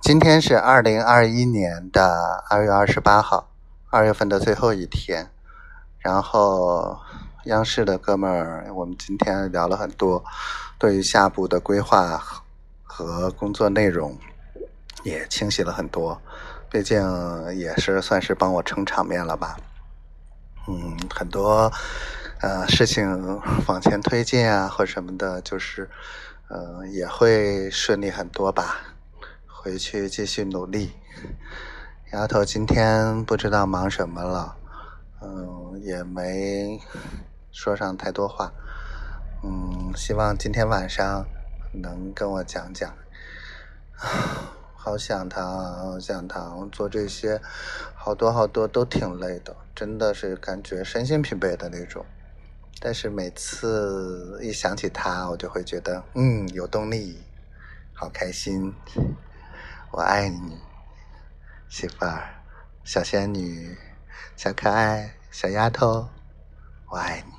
今天是二零二一年的二月二十八号，二月份的最后一天。然后，央视的哥们儿，我们今天聊了很多对于下部的规划和工作内容，也清晰了很多。毕竟也是算是帮我撑场面了吧。嗯，很多呃事情 往前推进啊，或什么的，就是呃也会顺利很多吧。回去继续努力。丫头今天不知道忙什么了，嗯，也没说上太多话。嗯，希望今天晚上能跟我讲讲。好想他，好想他，做这些好多好多都挺累的，真的是感觉身心疲惫的那种。但是每次一想起他，我就会觉得，嗯，有动力，好开心。我爱你，媳妇儿，小仙女，小可爱，小丫头，我爱你。